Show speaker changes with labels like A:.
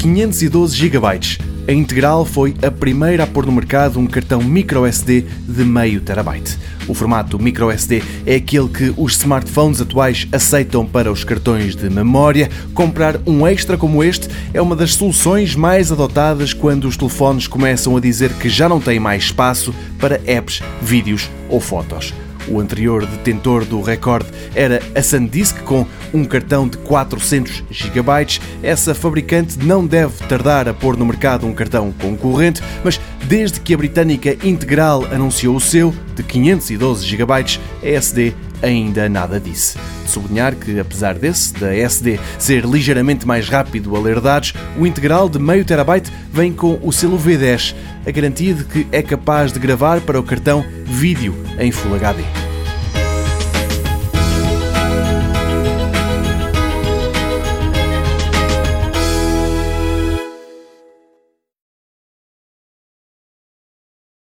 A: 512 GB. A Integral foi a primeira a pôr no mercado um cartão microSD de meio terabyte. O formato microSD é aquele que os smartphones atuais aceitam para os cartões de memória. Comprar um extra como este é uma das soluções mais adotadas quando os telefones começam a dizer que já não têm mais espaço para apps, vídeos ou fotos. O anterior detentor do recorde era a SanDisk com um cartão de 400 GB. Essa fabricante não deve tardar a pôr no mercado um cartão concorrente, mas desde que a britânica Integral anunciou o seu, de 512 GB, a SD ainda nada disse. Sublinhar que, apesar desse, da SD, ser ligeiramente mais rápido a ler dados, o integral de meio terabyte vem com o selo V10, a garantia de que é capaz de gravar para o cartão vídeo em Full HD.